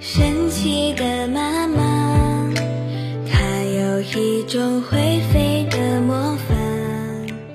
神奇的妈妈，她有一种会飞的魔法。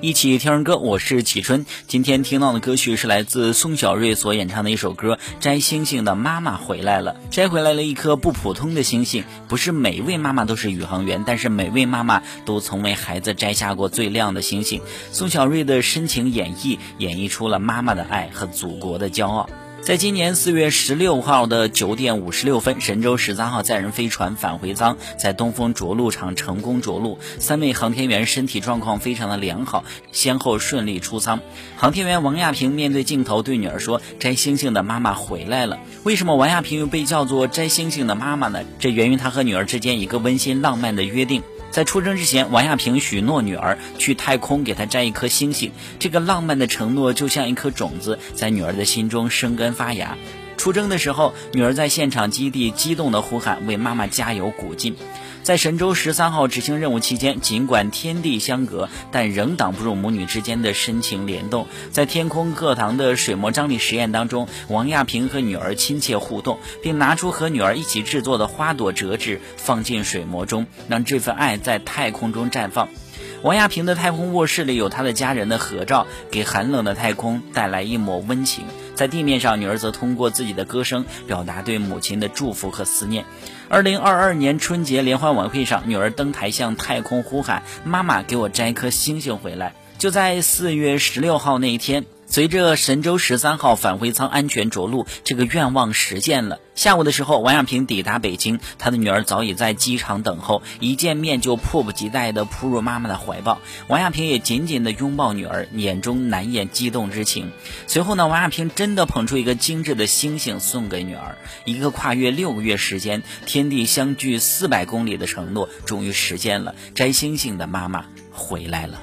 一起听儿歌，我是启春。今天听到的歌曲是来自宋小瑞所演唱的一首歌《摘星星的妈妈回来了》，摘回来了一颗不普通的星星。不是每位妈妈都是宇航员，但是每位妈妈都曾为孩子摘下过最亮的星星。宋小瑞的深情演绎，演绎出了妈妈的爱和祖国的骄傲。在今年四月十六号的九点五十六分，神舟十三号载人飞船返回舱在东风着陆场成功着陆，三位航天员身体状况非常的良好，先后顺利出舱。航天员王亚平面对镜头对女儿说：“摘星星的妈妈回来了。”为什么王亚平又被叫做摘星星的妈妈呢？这源于他和女儿之间一个温馨浪漫的约定。在出生之前，王亚平许诺女儿去太空给她摘一颗星星。这个浪漫的承诺就像一颗种子，在女儿的心中生根发芽。出征的时候，女儿在现场基地激动地呼喊：“为妈妈加油鼓劲！”在神舟十三号执行任务期间，尽管天地相隔，但仍挡不住母女之间的深情联动。在天空课堂的水膜张力实验当中，王亚平和女儿亲切互动，并拿出和女儿一起制作的花朵折纸放进水膜中，让这份爱在太空中绽放。王亚平的太空卧室里有他的家人的合照，给寒冷的太空带来一抹温情。在地面上，女儿则通过自己的歌声表达对母亲的祝福和思念。二零二二年春节联欢晚会上，女儿登台向太空呼喊：“妈妈，给我摘颗星星回来！”就在四月十六号那一天。随着神舟十三号返回舱安全着陆，这个愿望实现了。下午的时候，王亚平抵达北京，他的女儿早已在机场等候，一见面就迫不及待地扑入妈妈的怀抱。王亚平也紧紧地拥抱女儿，眼中难掩激动之情。随后呢，王亚平真的捧出一个精致的星星送给女儿，一个跨越六个月时间、天地相距四百公里的承诺终于实现了。摘星星的妈妈回来了。